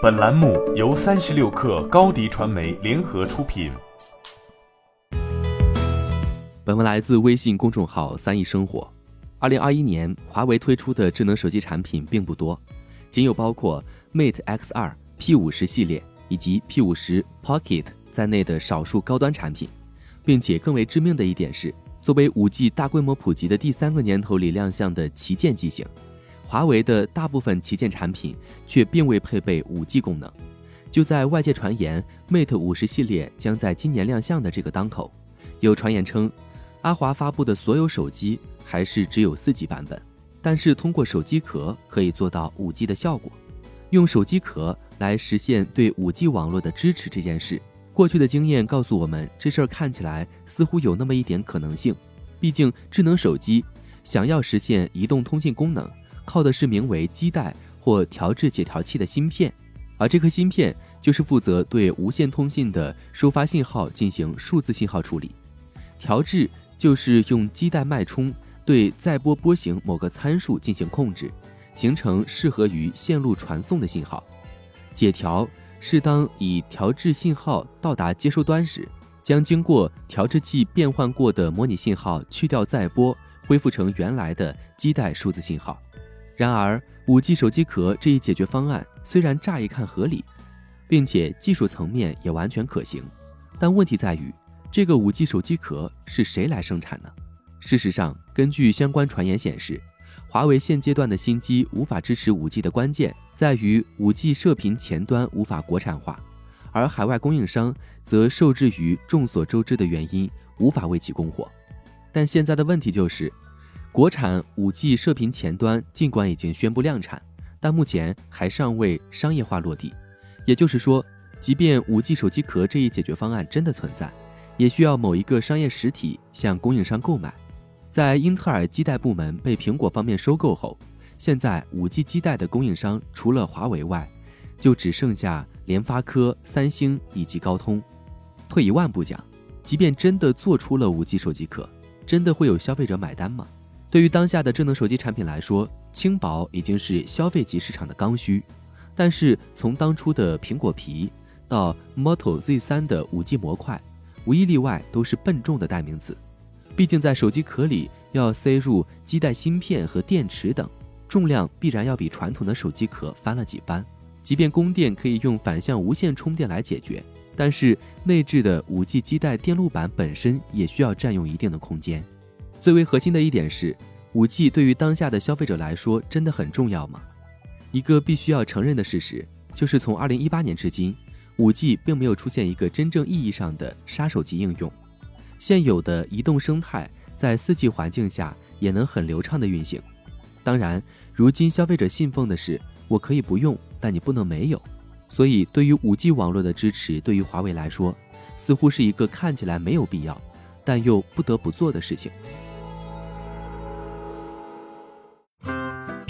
本栏目由三十六氪高低传媒联合出品。本文来自微信公众号“三亿生活”。二零二一年，华为推出的智能手机产品并不多，仅有包括 Mate X 二、P 五十系列以及 P 五十 Pocket 在内的少数高端产品，并且更为致命的一点是，作为五 G 大规模普及的第三个年头里亮相的旗舰机型。华为的大部分旗舰产品却并未配备 5G 功能。就在外界传言 Mate 五十系列将在今年亮相的这个当口，有传言称，阿华发布的所有手机还是只有 4G 版本，但是通过手机壳可以做到 5G 的效果。用手机壳来实现对 5G 网络的支持这件事，过去的经验告诉我们，这事儿看起来似乎有那么一点可能性。毕竟智能手机想要实现移动通信功能。靠的是名为基带或调制解调器的芯片，而这颗芯片就是负责对无线通信的收发信号进行数字信号处理。调制就是用基带脉冲对载波波形某个参数进行控制，形成适合于线路传送的信号。解调是当已调制信号到达接收端时，将经过调制器变换过的模拟信号去掉载波，恢复成原来的基带数字信号。然而，5G 手机壳这一解决方案虽然乍一看合理，并且技术层面也完全可行，但问题在于，这个 5G 手机壳是谁来生产呢？事实上，根据相关传言显示，华为现阶段的新机无法支持 5G 的关键在于 5G 射频前端无法国产化，而海外供应商则受制于众所周知的原因，无法为其供货。但现在的问题就是。国产五 G 射频前端尽管已经宣布量产，但目前还尚未商业化落地。也就是说，即便五 G 手机壳这一解决方案真的存在，也需要某一个商业实体向供应商购买。在英特尔基带部门被苹果方面收购后，现在五 G 基带的供应商除了华为外，就只剩下联发科、三星以及高通。退一万步讲，即便真的做出了五 G 手机壳，真的会有消费者买单吗？对于当下的智能手机产品来说，轻薄已经是消费级市场的刚需。但是从当初的苹果皮到 Moto Z3 的 5G 模块，无一例外都是笨重的代名词。毕竟在手机壳里要塞入基带芯片和电池等，重量必然要比传统的手机壳翻了几番。即便供电可以用反向无线充电来解决，但是内置的 5G 基带电路板本身也需要占用一定的空间。最为核心的一点是，五 G 对于当下的消费者来说真的很重要吗？一个必须要承认的事实就是，从二零一八年至今，五 G 并没有出现一个真正意义上的杀手级应用。现有的移动生态在四 G 环境下也能很流畅的运行。当然，如今消费者信奉的是我可以不用，但你不能没有。所以，对于五 G 网络的支持，对于华为来说，似乎是一个看起来没有必要，但又不得不做的事情。